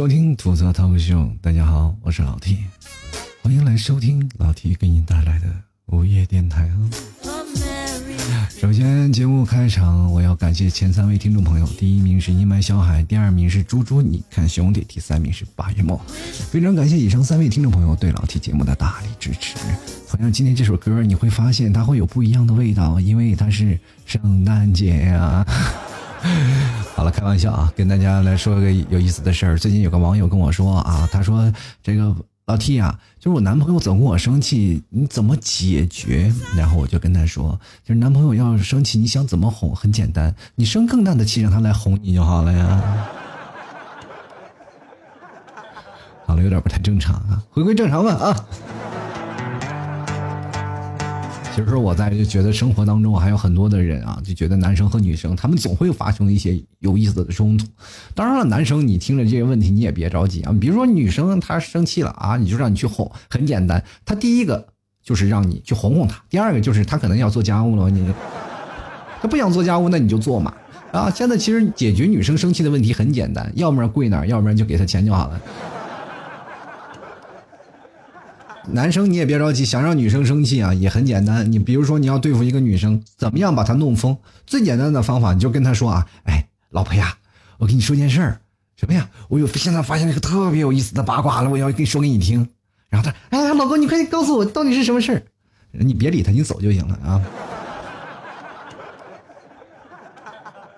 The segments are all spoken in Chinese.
收听吐槽脱口秀，大家好，我是老 T，欢迎来收听老 T 给你带来的午夜电台哦。首先，节目开场，我要感谢前三位听众朋友，第一名是阴霾小海，第二名是猪猪，你看兄弟，第三名是八月末。非常感谢以上三位听众朋友对老 T 节目的大力支持。同样，今天这首歌你会发现它会有不一样的味道，因为它是圣诞节呀。好了，开玩笑啊，跟大家来说个有意思的事儿。最近有个网友跟我说啊，他说这个。老 T 啊，就是我男朋友总跟我生气，你怎么解决？然后我就跟他说，就是男朋友要是生气，你想怎么哄？很简单，你生更大的气，让他来哄你就好了呀。好了，有点不太正常啊，回归正常吧啊。其实我在就觉得生活当中还有很多的人啊，就觉得男生和女生他们总会发生一些有意思的冲突。当然了，男生你听着这些问题你也别着急啊。比如说女生她生气了啊，你就让你去哄，很简单。她第一个就是让你去哄哄她，第二个就是她可能要做家务了，你她不想做家务，那你就做嘛。啊，现在其实解决女生生气的问题很简单，要不然跪那儿，要不然就给她钱就好了。男生你也别着急，想让女生生气啊，也很简单。你比如说你要对付一个女生，怎么样把她弄疯？最简单的方法，你就跟她说啊，哎，老婆呀，我跟你说件事儿，什么呀？我有现在发现了一个特别有意思的八卦了，我要跟说给你听。然后他，哎，老公，你快告诉我到底是什么事儿？你别理他，你走就行了啊。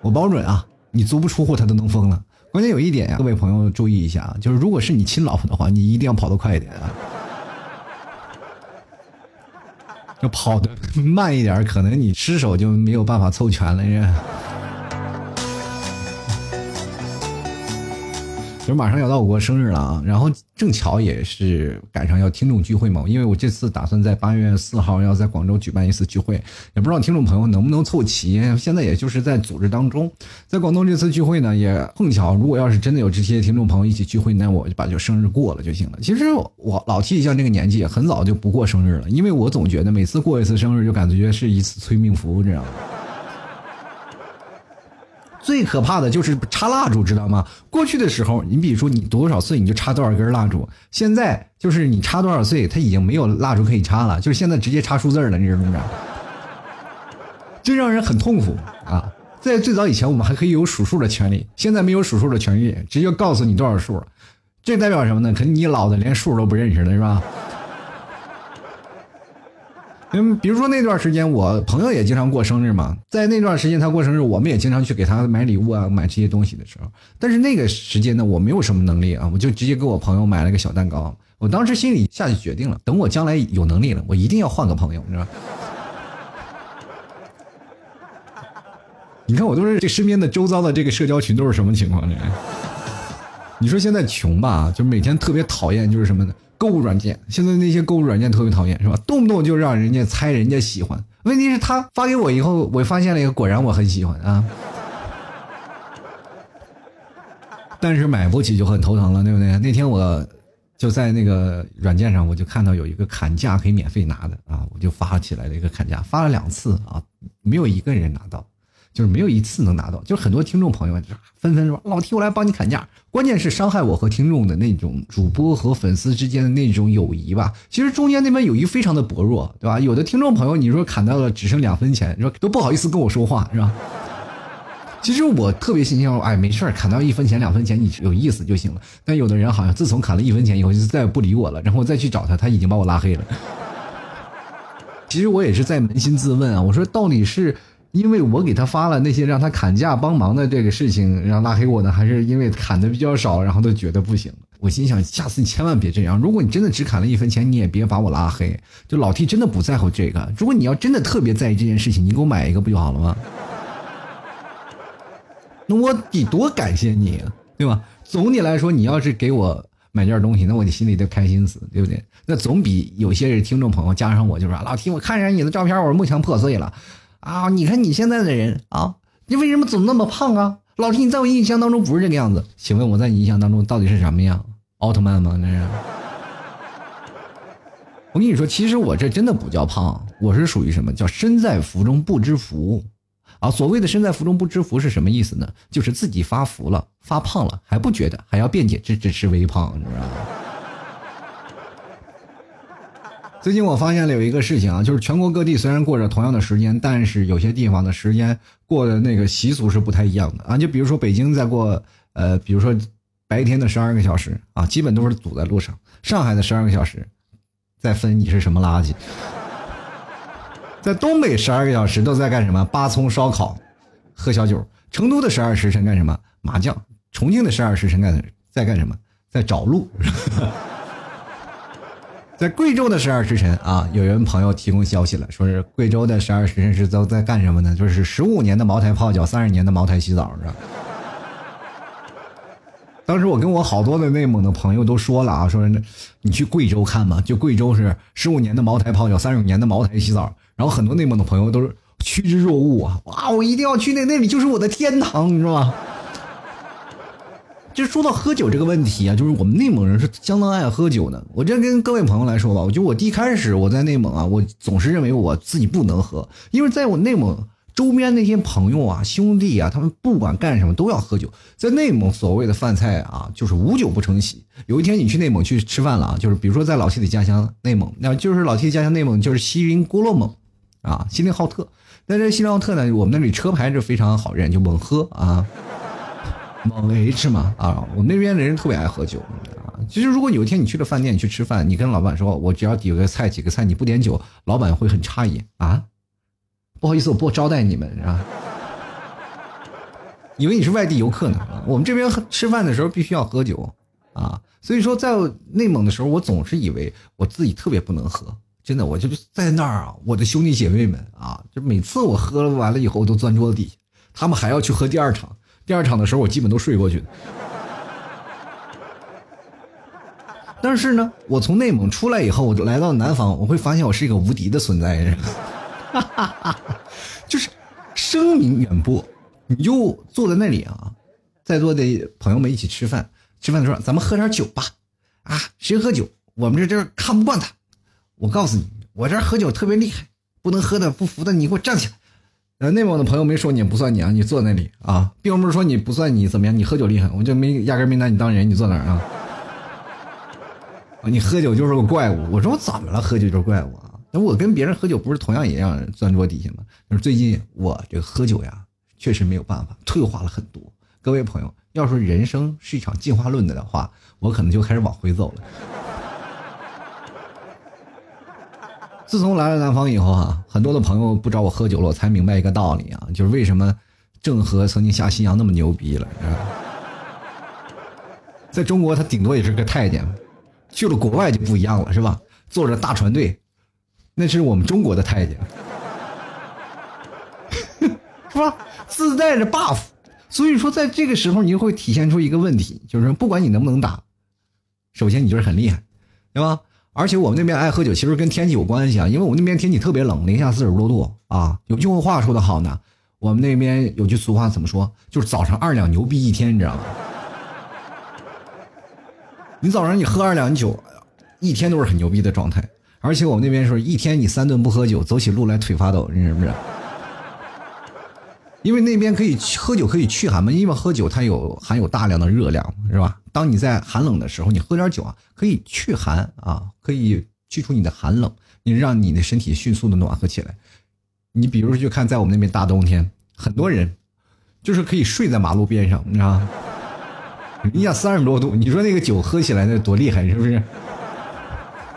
我保准啊，你足不出户他都能疯了。关键有一点呀，各位朋友注意一下啊，就是如果是你亲老婆的话，你一定要跑得快一点啊。要跑的 慢一点，可能你失手就没有办法凑全了，是。就马上要到我过生日了啊，然后正巧也是赶上要听众聚会嘛，因为我这次打算在八月四号要在广州举办一次聚会，也不知道听众朋友能不能凑齐。现在也就是在组织当中，在广东这次聚会呢，也碰巧，如果要是真的有这些听众朋友一起聚会，那我就把这生日过了就行了。其实我老提像这个年纪，很早就不过生日了，因为我总觉得每次过一次生日就感觉是一次催命符，知道吗？最可怕的就是插蜡烛，知道吗？过去的时候，你比如说你多少岁，你就插多少根蜡烛。现在就是你插多少岁，它已经没有蜡烛可以插了，就是现在直接插数字了，你知道吗？这让人很痛苦啊！在最早以前，我们还可以有数数的权利，现在没有数数的权利，直接告诉你多少数。这代表什么呢？可能你老的连数都不认识了，是吧？嗯，比如说那段时间，我朋友也经常过生日嘛，在那段时间他过生日，我们也经常去给他买礼物啊，买这些东西的时候。但是那个时间呢，我没有什么能力啊，我就直接给我朋友买了个小蛋糕。我当时心里下去决定了，等我将来有能力了，我一定要换个朋友，你知道 你看我都是这身边的周遭的这个社交群都是什么情况呢？你说现在穷吧，就每天特别讨厌就是什么呢？购物软件，现在那些购物软件特别讨厌，是吧？动不动就让人家猜人家喜欢。问题是，他发给我以后，我发现了一个，果然我很喜欢啊。但是买不起就很头疼了，对不对？那天我就在那个软件上，我就看到有一个砍价可以免费拿的啊，我就发起来了一个砍价，发了两次啊，没有一个人拿到。就是没有一次能拿到，就是很多听众朋友就纷纷说：“老 T，我来帮你砍价。”关键是伤害我和听众的那种主播和粉丝之间的那种友谊吧。其实中间那边友谊非常的薄弱，对吧？有的听众朋友你说砍到了只剩两分钱，你说都不好意思跟我说话，是吧？其实我特别心想，哎，没事砍到一分钱两分钱你有意思就行了。但有的人好像自从砍了一分钱以后就再也不理我了，然后我再去找他，他已经把我拉黑了。其实我也是在扪心自问啊，我说到底是。因为我给他发了那些让他砍价帮忙的这个事情，让拉黑我呢，还是因为砍的比较少，然后都觉得不行。我心想，下次你千万别这样。如果你真的只砍了一分钱，你也别把我拉黑。就老 T 真的不在乎这个。如果你要真的特别在意这件事情，你给我买一个不就好了吗？那我得多感谢你啊，对吧？总体来说，你要是给我买件东西，那我心里都开心死，对不对？那总比有些人听众朋友加上我就说，老 T，我看上你的照片，我幕墙破碎了。啊！你看你现在的人啊，你为什么总那么胖啊？老师，你在我印象当中不是这个样子。请问我在你印象当中到底是什么样？奥特曼吗？那是。我跟你说，其实我这真的不叫胖，我是属于什么叫身在福中不知福。啊。所谓的身在福中不知福是什么意思呢？就是自己发福了、发胖了还不觉得，还要辩解这只是微胖，你知道吗？最近我发现了有一个事情啊，就是全国各地虽然过着同样的时间，但是有些地方的时间过的那个习俗是不太一样的啊。就比如说北京在过呃，比如说白天的十二个小时啊，基本都是堵在路上；上海的十二个小时，再分你是什么垃圾。在东北十二个小时都在干什么？扒葱烧烤，喝小酒。成都的十二时辰干什么？麻将。重庆的十二时辰干在干什么？在找路。在贵州的十二时辰啊，有人朋友提供消息了，说是贵州的十二时辰是都在干什么呢？就是十五年的茅台泡脚，三十年的茅台洗澡，是吧？当时我跟我好多的内蒙的朋友都说了啊，说你去贵州看吧，就贵州是十五年的茅台泡脚，三十年的茅台洗澡。然后很多内蒙的朋友都是趋之若鹜啊，哇，我一定要去那那里，就是我的天堂，你知道吗？就说到喝酒这个问题啊，就是我们内蒙人是相当爱喝酒的。我这跟各位朋友来说吧，我觉得我第一开始我在内蒙啊，我总是认为我自己不能喝，因为在我内蒙周边那些朋友啊、兄弟啊，他们不管干什么都要喝酒。在内蒙所谓的饭菜啊，就是无酒不成席。有一天你去内蒙去吃饭了啊，就是比如说在老七的家乡内蒙，那就是老七的家乡内蒙就是锡林郭勒盟啊，锡林浩特。但是锡林浩特呢，我们那里车牌是非常好认，就猛喝啊。猛 H 嘛啊，我们那边的人特别爱喝酒啊。其实如果有一天你去了饭店去吃饭，你跟老板说，我只要几个菜几个菜，你不点酒，老板会很诧异啊。不好意思，我不招待你们是吧？以为你是外地游客呢。我们这边吃饭的时候必须要喝酒啊。所以说在内蒙的时候，我总是以为我自己特别不能喝，真的，我就在那儿啊，我的兄弟姐妹们啊，就每次我喝了完了以后都钻桌子底下，他们还要去喝第二场。第二场的时候，我基本都睡过去但是呢，我从内蒙出来以后，我来到南方，我会发现我是一个无敌的存在，就是声名远播。你就坐在那里啊，在座的朋友们一起吃饭，吃饭的时候咱们喝点酒吧，啊，谁喝酒，我们这这看不惯他。我告诉你，我这喝酒特别厉害，不能喝的不服的，你给我站起来。呃，内蒙的朋友没说你不算你啊，你坐那里啊，并不是说你不算你怎么样，你喝酒厉害，我就没压根没拿你当人，你坐哪儿啊？你喝酒就是个怪物。我说我怎么了？喝酒就是怪物啊？那我跟别人喝酒不是同样也让钻桌底下吗？就是最近我这个喝酒呀，确实没有办法，退化了很多。各位朋友，要说人生是一场进化论的的话，我可能就开始往回走了。自从来了南方以后啊，很多的朋友不找我喝酒了，我才明白一个道理啊，就是为什么郑和曾经下西洋那么牛逼了。在中国他顶多也是个太监，去了国外就不一样了，是吧？坐着大船队，那是我们中国的太监，是吧？自带着 buff，所以说在这个时候你就会体现出一个问题，就是不管你能不能打，首先你就是很厉害，对吧？而且我们那边爱喝酒，其实跟天气有关系啊，因为我们那边天气特别冷，零下四十多度啊。有句话说的好呢，我们那边有句俗话怎么说？就是早上二两牛逼一天，你知道吗？你早上你喝二两酒，一天都是很牛逼的状态。而且我们那边说一天你三顿不喝酒，走起路来腿发抖，你知不知道？因为那边可以喝酒可以驱寒嘛，因为喝酒它有含有大量的热量，是吧？当你在寒冷的时候，你喝点酒啊，可以驱寒啊，可以去除你的寒冷，你让你的身体迅速的暖和起来。你比如说，就看在我们那边大冬天，很多人就是可以睡在马路边上，你知道吗？零下三十多度，你说那个酒喝起来那多厉害，是不是？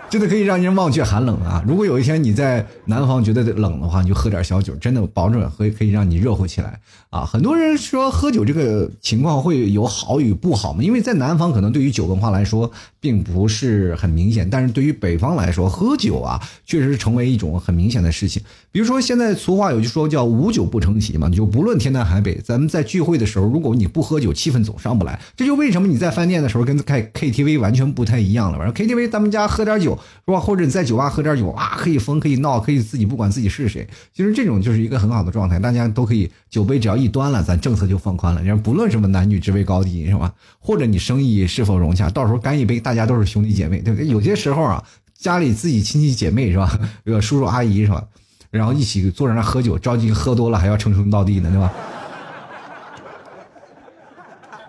真的可以让人忘却寒冷啊！如果有一天你在南方觉得冷的话，你就喝点小酒，真的保准会可以让你热乎起来啊！很多人说喝酒这个情况会有好与不好嘛？因为在南方可能对于酒文化来说并不是很明显，但是对于北方来说，喝酒啊确实是成为一种很明显的事情。比如说现在俗话有句说叫“无酒不成席”嘛，就不论天南海北，咱们在聚会的时候，如果你不喝酒，气氛总上不来。这就为什么你在饭店的时候跟开 KTV 完全不太一样了。反正 KTV 咱们家喝点酒。是吧？或者你在酒吧喝点酒啊，可以疯，可以闹，可以自己不管自己是谁。其实这种就是一个很好的状态，大家都可以酒杯只要一端了，咱政策就放宽了。人不论什么男女职位高低，是吧？或者你生意是否融洽，到时候干一杯，大家都是兄弟姐妹，对不对？有些时候啊，家里自己亲戚姐妹是吧？这个叔叔阿姨是吧？然后一起坐在那喝酒，着急喝多了还要称兄道弟呢，对吧？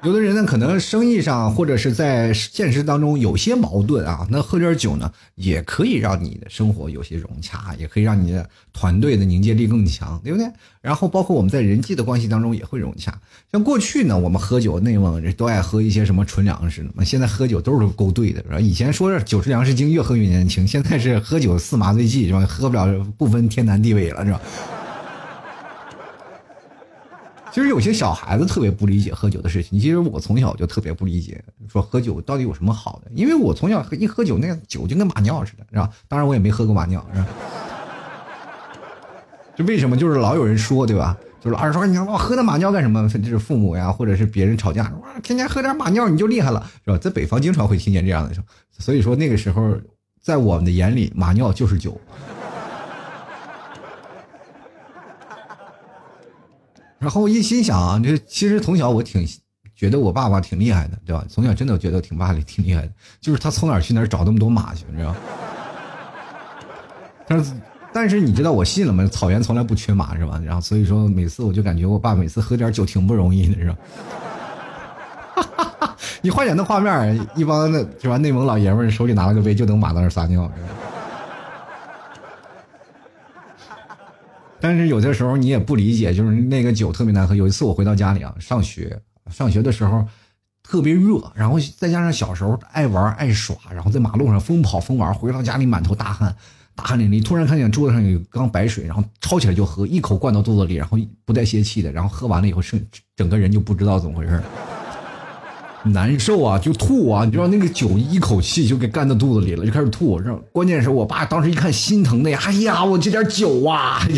有的人呢，可能生意上或者是在现实当中有些矛盾啊，那喝点酒呢，也可以让你的生活有些融洽，也可以让你的团队的凝结力更强，对不对？然后包括我们在人际的关系当中也会融洽。像过去呢，我们喝酒，内蒙人都爱喝一些什么纯粮食的嘛，现在喝酒都是勾兑的，是吧？以前说酒是粮食精，越喝越年轻，现在是喝酒似麻醉剂，是吧？喝不了不分天南地北了，是吧？其实有些小孩子特别不理解喝酒的事情。其实我从小就特别不理解，说喝酒到底有什么好的？因为我从小一喝酒，那个酒就跟马尿似的，是吧？当然我也没喝过马尿，是吧？就为什么就是老有人说，对吧？就是老是说你老喝那马尿干什么？就是父母呀，或者是别人吵架，哇，天天喝点马尿你就厉害了，是吧？在北方经常会听见这样的，所以说那个时候在我们的眼里，马尿就是酒。然后一心想啊，这其实从小我挺觉得我爸爸挺厉害的，对吧？从小真的觉得挺爸里挺厉害的，就是他从哪儿去哪儿找那么多马去，你知道？但是但是你知道我信了吗？草原从来不缺马，是吧？然后所以说每次我就感觉我爸每次喝点酒挺不容易的，是吧？你幻想那画面，一帮的是吧？内蒙老爷们手里拿了个杯，就等马在那撒尿，是吧？但是有的时候你也不理解，就是那个酒特别难喝。有一次我回到家里啊，上学，上学的时候特别热，然后再加上小时候爱玩爱耍，然后在马路上疯跑疯玩，回到家里满头大汗，大汗淋漓。突然看见桌子上有缸白水，然后抄起来就喝，一口灌到肚子里，然后不带泄气的，然后喝完了以后，剩整个人就不知道怎么回事难受啊，就吐啊！你知道那个酒一口气就给干到肚子里了，就开始吐。然后关键是我爸当时一看心疼的呀，哎呀，我这点酒啊！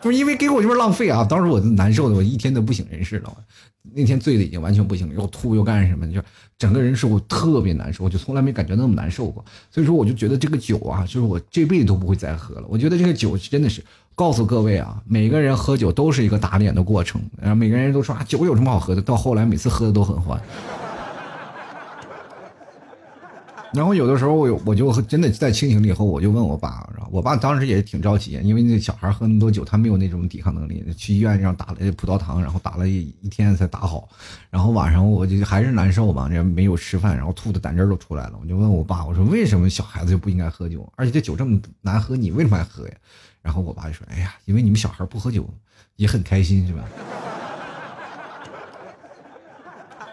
不是因为给我这边浪费啊！当时我难受的，我一天都不省人事了。那天醉的已经完全不行了，又吐又干什么，就整个人是我特别难受，我就从来没感觉那么难受过。所以说，我就觉得这个酒啊，就是我这辈子都不会再喝了。我觉得这个酒真的是告诉各位啊，每个人喝酒都是一个打脸的过程。然后每个人都说啊，酒有什么好喝的？到后来每次喝的都很欢。然后有的时候我我就真的在清醒了以后，我就问我爸，我爸当时也挺着急，因为那小孩喝那么多酒，他没有那种抵抗能力，去医院让打了葡萄糖，然后打了一天才打好，然后晚上我就还是难受嘛，这没有吃饭，然后吐的胆汁都出来了，我就问我爸，我说为什么小孩子就不应该喝酒，而且这酒这么难喝，你为什么还喝呀？然后我爸就说，哎呀，因为你们小孩不喝酒也很开心，是吧？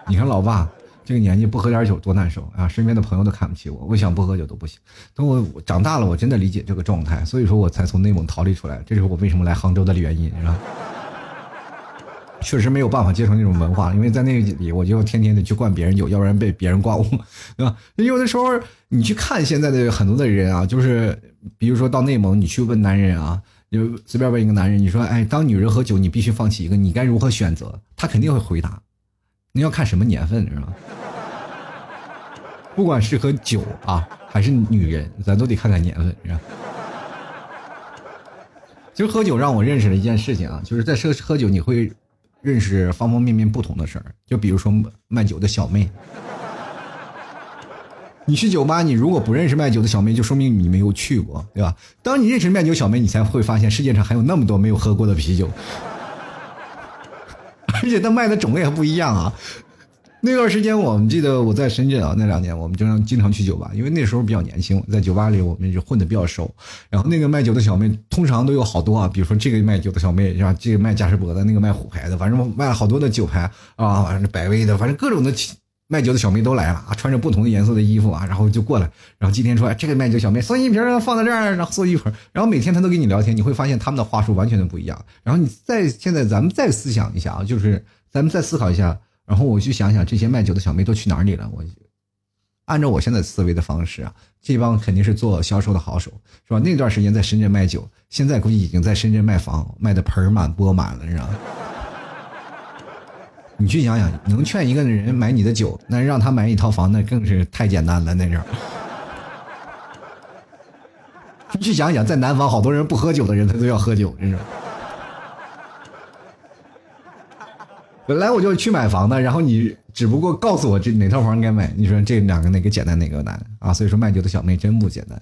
你看老爸。这个年纪不喝点酒多难受啊！身边的朋友都看不起我，我想不喝酒都不行。等我长大了，我真的理解这个状态，所以说我才从内蒙逃离出来。这是我为什么来杭州的原因，是吧？确实没有办法接受那种文化，因为在那里我就天天的去灌别人酒，要不然被别人灌我，对吧？有的时候你去看现在的很多的人啊，就是比如说到内蒙，你去问男人啊，就随便问一个男人，你说，哎，当女人喝酒，你必须放弃一个，你该如何选择？他肯定会回答，你要看什么年份，是吧？不管是喝酒啊，还是女人，咱都得看看年份，是吧？其实喝酒让我认识了一件事情啊，就是在喝喝酒，你会认识方方面面不同的事儿。就比如说卖酒的小妹，你去酒吧，你如果不认识卖酒的小妹，就说明你没有去过，对吧？当你认识卖酒小妹，你才会发现世界上还有那么多没有喝过的啤酒，而且他卖的种类还不一样啊。那段时间，我们记得我在深圳啊，那两年我们经常经常去酒吧，因为那时候比较年轻，在酒吧里我们就混的比较熟。然后那个卖酒的小妹通常都有好多啊，比如说这个卖酒的小妹，像这个卖嘉士伯的，那个卖虎牌的，反正卖了好多的酒牌啊，反正百威的，反正各种的卖酒的小妹都来了啊，穿着不同的颜色的衣服啊，然后就过来，然后今天说这个卖酒小妹送一瓶放在这儿，然后送一瓶，然后每天他都跟你聊天，你会发现他们的话术完全的不一样。然后你再现在咱们再思想一下啊，就是咱们再思考一下。然后我去想想这些卖酒的小妹都去哪里了。我按照我现在思维的方式啊，这帮肯定是做销售的好手，是吧？那段时间在深圳卖酒，现在估计已经在深圳卖房，卖的盆满钵满了，是吧？你去想想，能劝一个人买你的酒，那让他买一套房，那更是太简单了。那是 你去想想，在南方好多人不喝酒的人，他都要喝酒，真是。本来我就去买房的，然后你只不过告诉我这哪套房该买，你说这两个哪个简单哪个难啊？所以说卖酒的小妹真不简单。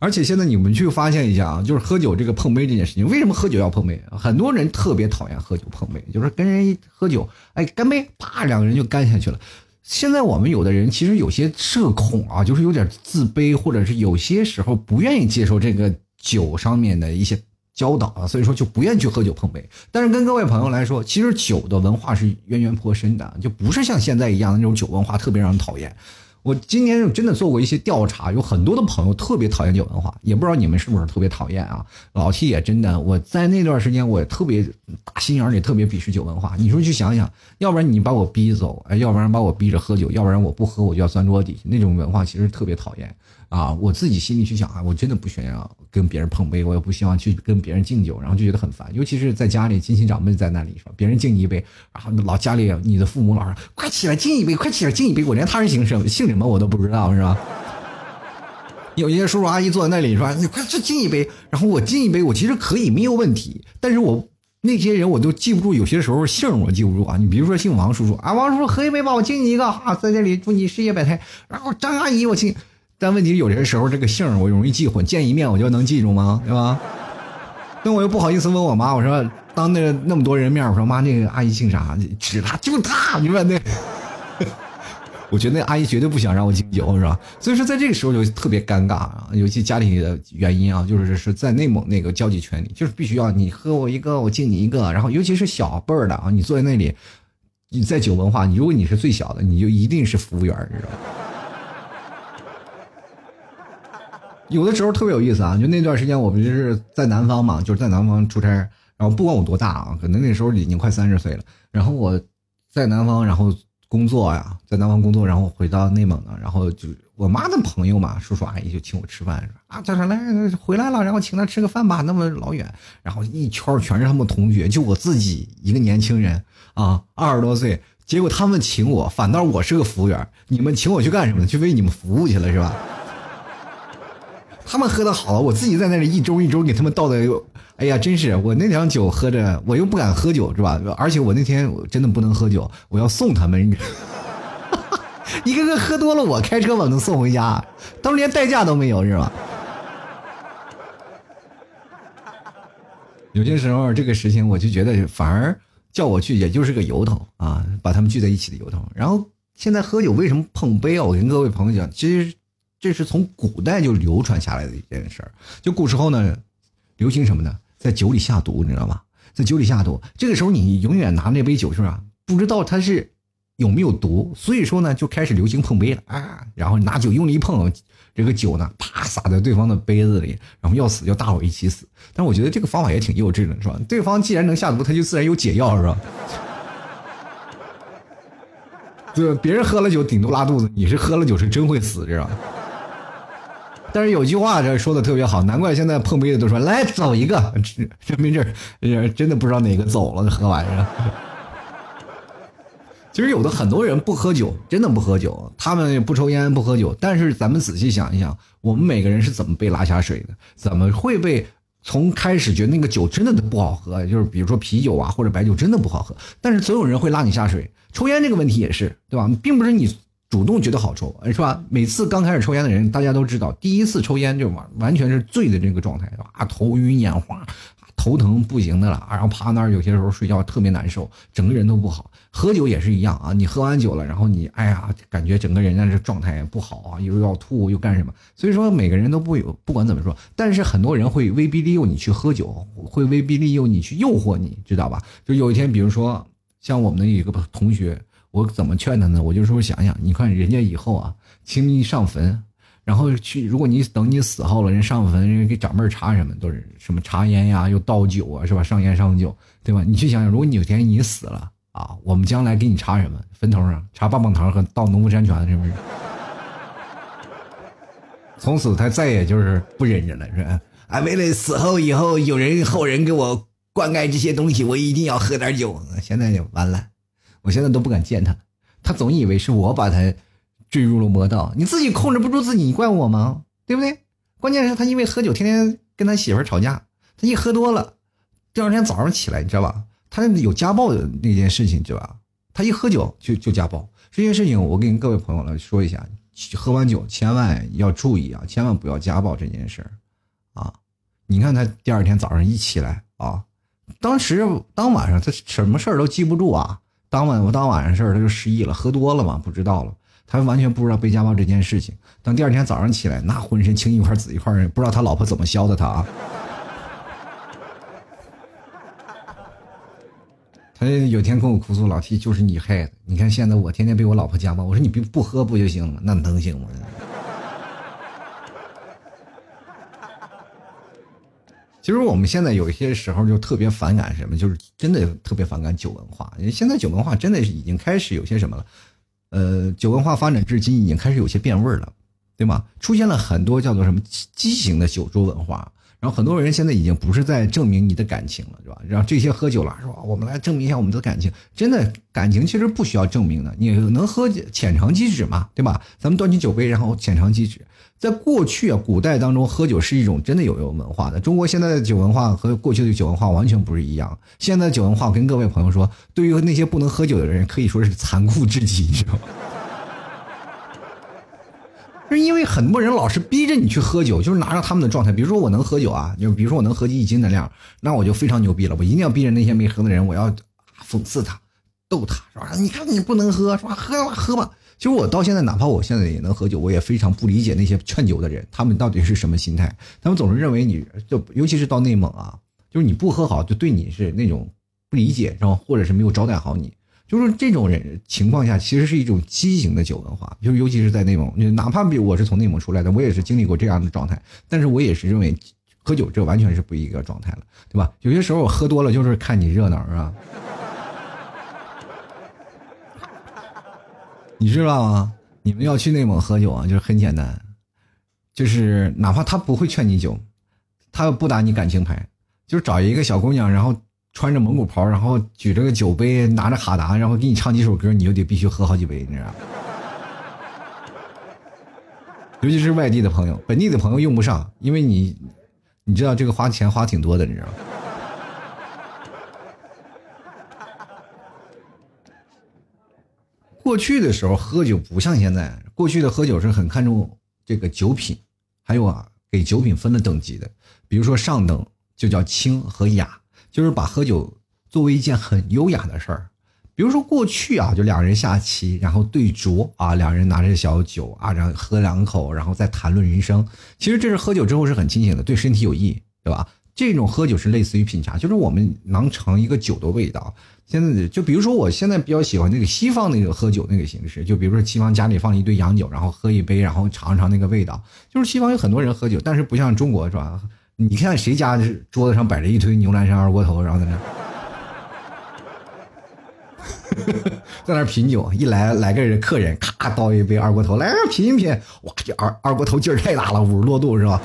而且现在你们去发现一下啊，就是喝酒这个碰杯这件事情，为什么喝酒要碰杯？很多人特别讨厌喝酒碰杯，就是跟人一喝酒，哎，干杯，啪，两个人就干下去了。现在我们有的人其实有些社恐啊，就是有点自卑，或者是有些时候不愿意接受这个酒上面的一些教导啊，所以说就不愿意去喝酒碰杯。但是跟各位朋友来说，其实酒的文化是渊源颇深的，就不是像现在一样的那种酒文化特别让人讨厌。我今年真的做过一些调查，有很多的朋友特别讨厌酒文化，也不知道你们是不是特别讨厌啊？老七也真的，我在那段时间我也特别打心眼里特别鄙视酒文化。你说去想想，要不然你把我逼走，要不然把我逼着喝酒，要不然我不喝我就要钻桌底，那种文化其实特别讨厌。啊，我自己心里去想啊，我真的不想要跟别人碰杯，我也不希望去跟别人敬酒，然后就觉得很烦。尤其是在家里，亲戚长辈在那里说，别人敬你一杯，然后老家里你的父母老说，快起来敬一杯，快起来敬一杯，我连他人姓什么姓什么我都不知道，是吧？有一些叔叔阿姨坐在那里说，你快去敬一杯，然后我敬一杯，我其实可以没有问题，但是我那些人我都记不住，有些时候姓我记不住啊。你比如说姓王叔叔啊，王叔叔喝一杯吧，我敬你一个啊，在这里祝你事业百态。然后张阿姨我敬。但问题有些时候这个姓我容易记混，见一面我就能记住吗？对吧？那我又不好意思问我妈，我说当那那么多人面，我说妈，那个阿姨姓啥？指他，就他，你说那？我觉得那阿姨绝对不想让我敬酒，是吧？所以说在这个时候就特别尴尬啊，尤其家里的原因啊，就是是在内蒙那个交际圈里，就是必须要你喝我一个，我敬你一个，然后尤其是小辈儿的啊，你坐在那里，你在酒文化，你如果你是最小的，你就一定是服务员，你知道吗？有的时候特别有意思啊，就那段时间我们就是在南方嘛，就是在南方出差，然后不管我多大啊，可能那时候已经快三十岁了，然后我在南方，然后工作呀，在南方工作，然后回到内蒙呢，然后就我妈的朋友嘛，叔叔阿姨就请我吃饭，啊，他说来回来了，然后请他吃个饭吧，那么老远，然后一圈全是他们同学，就我自己一个年轻人啊，二十多岁，结果他们请我，反倒我是个服务员，你们请我去干什么？去为你们服务去了是吧？他们喝的好，我自己在那里一周一周给他们倒的，哎呀，真是我那场酒喝着，我又不敢喝酒是吧？而且我那天我真的不能喝酒，我要送他们，一个 个喝多了，我开车把能送回家，他们连代驾都没有是吧？有些时候这个事情，我就觉得反而叫我去，也就是个由头啊，把他们聚在一起的由头。然后现在喝酒为什么碰杯啊？我跟各位朋友讲，其实。这是从古代就流传下来的一件事儿。就古时候呢，流行什么呢？在酒里下毒，你知道吗？在酒里下毒。这个时候你永远拿那杯酒是吧？不知道它是有没有毒，所以说呢，就开始流行碰杯了啊。然后拿酒用力一碰，这个酒呢，啪洒在对方的杯子里，然后要死就大伙一起死。但我觉得这个方法也挺幼稚的，是吧？对方既然能下毒，他就自然有解药，是吧？对，别人喝了酒顶多拉肚子，你是喝了酒是真会死，知道吧？但是有句话这说的特别好，难怪现在碰杯的都说来走一个，这没事真的不知道哪个走了，喝完了。其实有的很多人不喝酒，真的不喝酒，他们不抽烟不喝酒，但是咱们仔细想一想，我们每个人是怎么被拉下水的？怎么会被从开始觉得那个酒真的不好喝？就是比如说啤酒啊或者白酒真的不好喝，但是总有人会拉你下水。抽烟这个问题也是，对吧？并不是你。主动觉得好抽，是吧？每次刚开始抽烟的人，大家都知道，第一次抽烟就完完全是醉的这个状态，啊，头晕眼花，头疼不行的了，然后趴那儿，有些时候睡觉特别难受，整个人都不好。喝酒也是一样啊，你喝完酒了，然后你哎呀，感觉整个人家这状态不好啊，又要吐又干什么？所以说每个人都不有，不管怎么说，但是很多人会威逼利诱你去喝酒，会威逼利诱你去诱惑你，知道吧？就有一天，比如说像我们的一个同学。我怎么劝他呢？我就说想想，你看人家以后啊，请你上坟，然后去，如果你等你死后了，人上坟，人给长辈查什么，都是什么查烟呀，又倒酒啊，是吧？上烟上酒，对吧？你去想想，如果你有天你死了啊，我们将来给你查什么？坟头上插棒棒糖和倒农夫山泉，是不是？从此他再也就是不忍着了，是吧？啊，为了死后以后有人后人给我灌溉这些东西，我一定要喝点酒。现在就完了。我现在都不敢见他，他总以为是我把他坠入了魔道。你自己控制不住自己，你怪我吗？对不对？关键是，他因为喝酒，天天跟他媳妇吵架。他一喝多了，第二天早上起来，你知道吧？他有家暴的那件事情，知道吧？他一喝酒就就家暴。这件事情，我跟各位朋友来说一下。喝完酒千万要注意啊，千万不要家暴这件事啊！你看他第二天早上一起来啊，当时当晚上他什么事儿都记不住啊，当晚我当晚上事儿他就失忆了，喝多了嘛，不知道了，他完全不知道被家暴这件事情。等第二天早上起来，那浑身青一块紫一块，不知道他老婆怎么削的他啊！他有天跟我哭诉，老提就是你害的。你看现在我天天被我老婆家暴，我说你不不喝不就行了吗？那能行吗？其实我们现在有一些时候就特别反感什么，就是真的特别反感酒文化。因为现在酒文化真的已经开始有些什么了，呃，酒文化发展至今已经开始有些变味儿了，对吗？出现了很多叫做什么畸形的酒桌文化。然后很多人现在已经不是在证明你的感情了，是吧？然后这些喝酒了，是吧？我们来证明一下我们的感情。真的感情其实不需要证明的，你能喝浅尝即止嘛，对吧？咱们端起酒杯，然后浅尝即止。在过去啊，古代当中，喝酒是一种真的有有文化的。中国现在的酒文化和过去的酒文化完全不是一样。现在的酒文化，跟各位朋友说，对于那些不能喝酒的人，可以说是残酷至极，你知道吗？是因为很多人老是逼着你去喝酒，就是拿着他们的状态。比如说我能喝酒啊，就比如说我能喝一斤的量，那我就非常牛逼了。我一定要逼着那些没喝的人，我要讽刺他、逗他，是吧？你看你不能喝，是吧？喝吧，喝吧。其实我到现在，哪怕我现在也能喝酒，我也非常不理解那些劝酒的人，他们到底是什么心态？他们总是认为你就，尤其是到内蒙啊，就是你不喝好，就对你是那种不理解，然后或者是没有招待好你。就是这种人情况下，其实是一种畸形的酒文化。就是尤其是在内蒙，哪怕比我是从内蒙出来的，我也是经历过这样的状态。但是我也是认为，喝酒这完全是不一个状态了，对吧？有些时候我喝多了，就是看你热闹啊。你知道吗？你们要去内蒙喝酒啊，就是很简单，就是哪怕他不会劝你酒，他不打你感情牌，就是找一个小姑娘，然后。穿着蒙古袍，然后举着个酒杯，拿着哈达，然后给你唱几首歌，你就得必须喝好几杯，你知道吗？尤其是外地的朋友，本地的朋友用不上，因为你，你知道这个花钱花挺多的，你知道吗？过去的时候喝酒不像现在，过去的喝酒是很看重这个酒品，还有啊，给酒品分了等级的，比如说上等就叫清和雅。就是把喝酒作为一件很优雅的事儿，比如说过去啊，就两人下棋，然后对酌啊，两人拿着小酒啊，然后喝两口，然后再谈论人生。其实这是喝酒之后是很清醒的，对身体有益，对吧？这种喝酒是类似于品茶，就是我们能尝一个酒的味道。现在就比如说，我现在比较喜欢那个西方那个喝酒那个形式，就比如说西方家里放一堆洋酒，然后喝一杯，然后尝尝那个味道。就是西方有很多人喝酒，但是不像中国，是吧？你看谁家桌子上摆着一堆牛栏山二锅头，然后在那，在那品酒。一来来个人客人，咔倒一杯二锅头，来品一品。哇，这二二锅头劲儿太大了，五十多度是吧？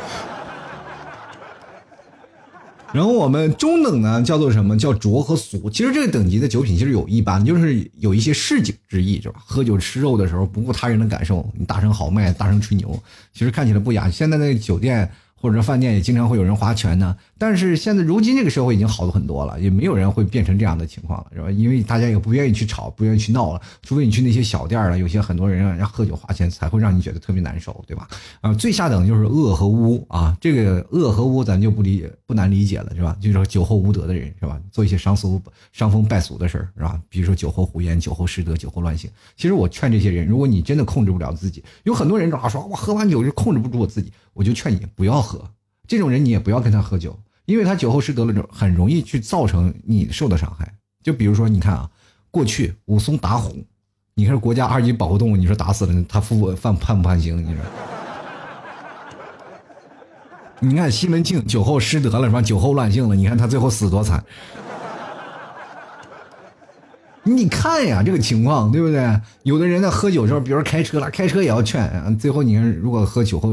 然后我们中等呢，叫做什么叫浊和俗？其实这个等级的酒品其实有一般，就是有一些市井之意，是吧？喝酒吃肉的时候不顾他人的感受，你大声豪迈，大声吹牛，其实看起来不雅。现在那个酒店。或者饭店也经常会有人划拳呢，但是现在如今这个社会已经好了很多了，也没有人会变成这样的情况了，是吧？因为大家也不愿意去吵，不愿意去闹了，除非你去那些小店了，有些很多人要喝酒花钱，才会让你觉得特别难受，对吧？啊，最下等就是恶和污啊，这个恶和污咱就不理解不难理解了，是吧？就是说酒后无德的人，是吧？做一些伤俗伤风败俗的事儿，是吧？比如说酒后胡言、酒后失德、酒后乱性。其实我劝这些人，如果你真的控制不了自己，有很多人老说我喝完酒就控制不住我自己，我就劝你不要喝。这种人你也不要跟他喝酒，因为他酒后失德了，很容易去造成你受的伤害。就比如说，你看啊，过去武松打虎，你看国家二级保护动物，你说打死了他负犯判不判刑？你说？你看西门庆酒后失德了是吧？酒后乱性了，你看他最后死多惨？你看呀，这个情况对不对？有的人在喝酒时候，比如说开车了，开车也要劝。最后你看，如果喝酒后，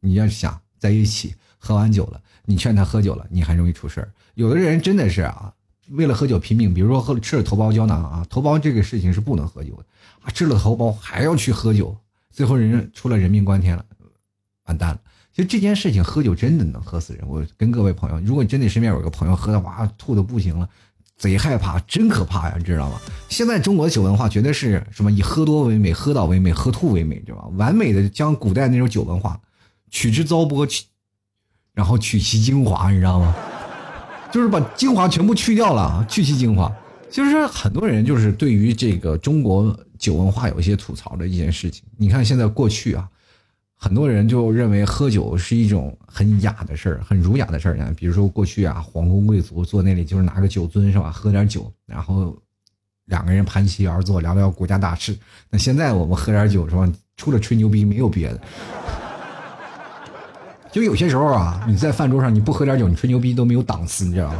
你要想。在一起喝完酒了，你劝他喝酒了，你还容易出事儿。有的人真的是啊，为了喝酒拼命，比如说喝吃了头孢胶囊啊，头孢这个事情是不能喝酒的啊，吃了头孢还要去喝酒，最后人出了人命关天了，完蛋了。其实这件事情喝酒真的能喝死人。我跟各位朋友，如果你真的身边有个朋友喝的哇吐的不行了，贼害怕，真可怕呀，你知道吗？现在中国的酒文化绝对是什么以喝多为美，喝倒为美，喝吐为美，知道吧？完美的将古代那种酒文化取之糟粕，取然后取其精华，你知道吗？就是把精华全部去掉了，去其精华。就是很多人就是对于这个中国酒文化有一些吐槽的一件事情。你看现在过去啊。很多人就认为喝酒是一种很雅的事儿，很儒雅的事儿呢。比如说过去啊，皇宫贵族坐那里就是拿个酒樽是吧，喝点酒，然后两个人盘膝而坐，聊聊国家大事。那现在我们喝点酒是吧，除了吹牛逼没有别的。就有些时候啊，你在饭桌上你不喝点酒，你吹牛逼都没有档次，你知道吗？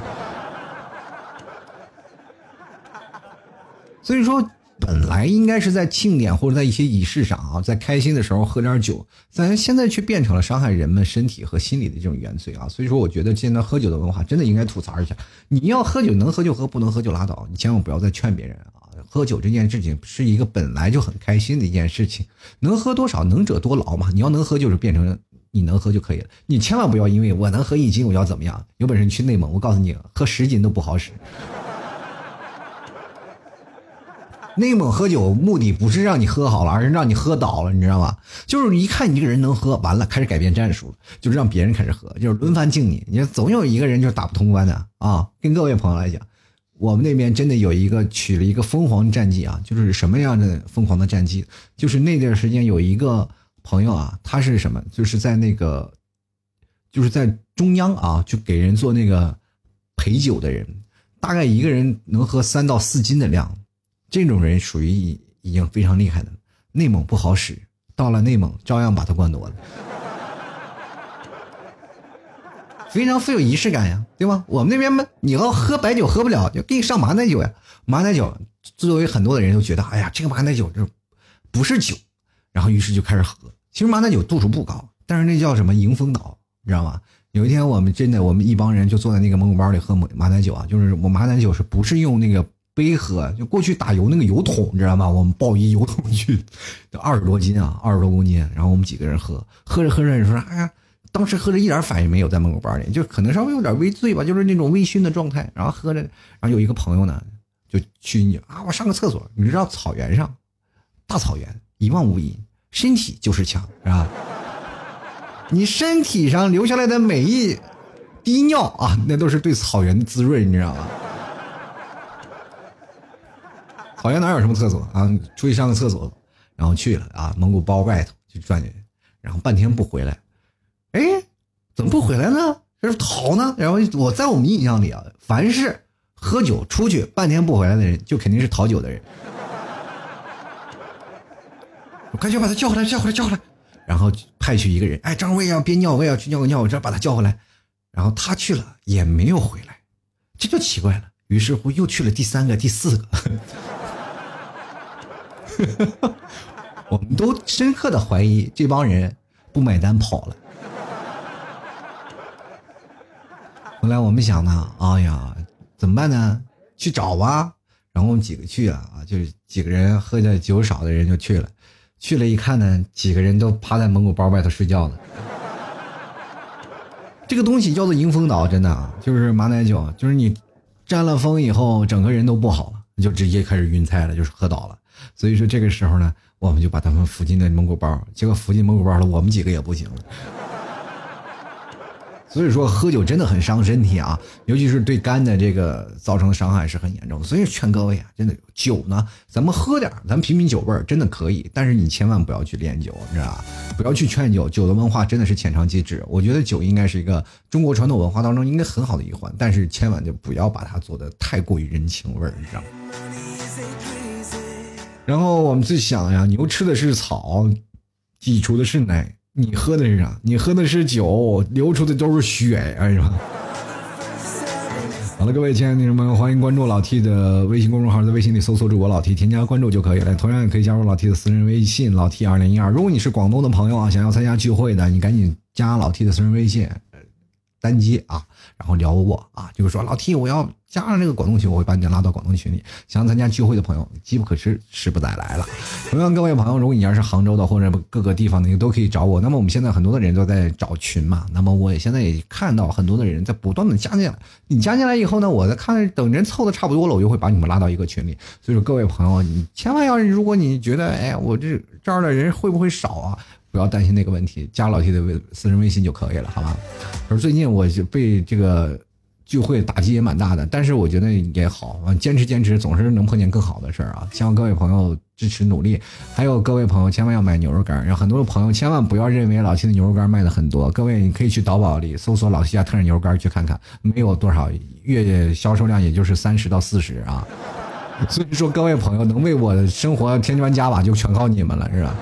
所以说。本来应该是在庆典或者在一些仪式上啊，在开心的时候喝点酒，咱现在却变成了伤害人们身体和心理的这种原罪啊！所以说，我觉得现在喝酒的文化真的应该吐槽一下。你要喝酒，能喝就喝，不能喝就拉倒。你千万不要再劝别人啊！喝酒这件事情是一个本来就很开心的一件事情，能喝多少，能者多劳嘛。你要能喝，就是变成你能喝就可以了。你千万不要因为我能喝一斤，我要怎么样？有本事你去内蒙，我告诉你，喝十斤都不好使。内蒙喝酒目的不是让你喝好了，而是让你喝倒了，你知道吗？就是一看你这个人能喝，完了开始改变战术了，就是让别人开始喝，就是轮番敬你。你总有一个人就是打不通关的啊！跟各位朋友来讲，我们那边真的有一个取了一个疯狂战绩啊，就是什么样的疯狂的战绩？就是那段时间有一个朋友啊，他是什么？就是在那个，就是在中央啊，就给人做那个陪酒的人，大概一个人能喝三到四斤的量。这种人属于已已经非常厉害的，内蒙不好使，到了内蒙照样把他灌多了，非常富有仪式感呀，对吗？我们那边嘛，你要喝白酒喝不了，就给你上马奶酒呀。马奶酒作为很多的人都觉得，哎呀，这个马奶酒就不是酒，然后于是就开始喝。其实马奶酒度数不高，但是那叫什么迎风岛，你知道吗？有一天我们真的，我们一帮人就坐在那个蒙古包里喝马马奶酒啊，就是我马奶酒是不是用那个？杯喝就过去打油那个油桶，你知道吗？我们抱一油桶去，就二十多斤啊，二十多公斤。然后我们几个人喝，喝着喝着，你说哎呀，当时喝着一点反应没有，在蒙古包里，就可能稍微有点微醉吧，就是那种微醺的状态。然后喝着，然后有一个朋友呢，就去你啊，我上个厕所。你知道草原上，大草原一望无垠，身体就是墙，是吧？你身体上流下来的每一滴尿啊，那都是对草原的滋润，你知道吗？草原哪有什么厕所啊？出去上个厕所，然后去了啊，蒙古包外头去转去，然后半天不回来，哎，怎么不回来呢？这是逃呢？然后我在我们印象里啊，凡是喝酒出去半天不回来的人，就肯定是逃酒的人。我赶紧把他叫回来，叫回来，叫回来，然后派去一个人，哎，张卫要憋尿，我也要去尿个尿，我这把他叫回来，然后他去了也没有回来，这就奇怪了。于是乎又去了第三个、第四个。我们都深刻的怀疑这帮人不买单跑了。后来我们想呢，哎呀，怎么办呢？去找吧。然后我们几个去了啊，就是几个人喝的酒少的人就去了。去了一看呢，几个人都趴在蒙古包外头睡觉呢。这个东西叫做迎风岛，真的就是马奶酒，就是你沾了风以后，整个人都不好了，就直接开始晕菜了，就是喝倒了。所以说这个时候呢，我们就把他们扶进了蒙古包，结果扶进蒙古包了，我们几个也不行了。所以说喝酒真的很伤身体啊，尤其是对肝的这个造成的伤害是很严重的。所以劝各位啊，真的酒呢，咱们喝点，咱们品品酒味儿真的可以，但是你千万不要去练酒，你知道吧？不要去劝酒，酒的文化真的是浅尝即止。我觉得酒应该是一个中国传统文化当中应该很好的一环，但是千万就不要把它做的太过于人情味儿，你知道吗？然后我们就想呀，牛吃的是草，挤出的是奶，你喝的是啥？你喝的是酒，流出的都是血哎呀，好了，各位亲爱的听众们，欢迎关注老 T 的微信公众号，在微信里搜索主播老 T，添加关注就可以了。同样也可以加入老 T 的私人微信老 T 二零一二。如果你是广东的朋友啊，想要参加聚会的，你赶紧加老 T 的私人微信，单接啊，然后聊我啊，就是说老 T 我要加上这个广东群，我会把你拉到广东群里。想参加聚会的朋友，机不可失，时不再来了。同样，各位朋友，如果你要是杭州的或者各个地方的，你都可以找我。那么我们现在很多的人都在找群嘛，那么我也现在也看到很多的人在不断的加进来。你加进来以后呢，我在看等人凑的差不多了，我就会把你们拉到一个群里。所以说，各位朋友，你千万要是如果你觉得哎，我这这儿的人会不会少啊？不要担心那个问题，加老 T 的微私人微信就可以了，好吧？而最近我就被这个聚会打击也蛮大的，但是我觉得也好，坚持坚持，总是能碰见更好的事儿啊！希望各位朋友支持努力，还有各位朋友千万要买牛肉干，让很多的朋友千万不要认为老 T 的牛肉干卖的很多，各位你可以去淘宝里搜索老 T 家特产牛肉干去看看，没有多少，月销售量也就是三十到四十啊。所以说，各位朋友能为我的生活添砖加瓦，就全靠你们了，是吧？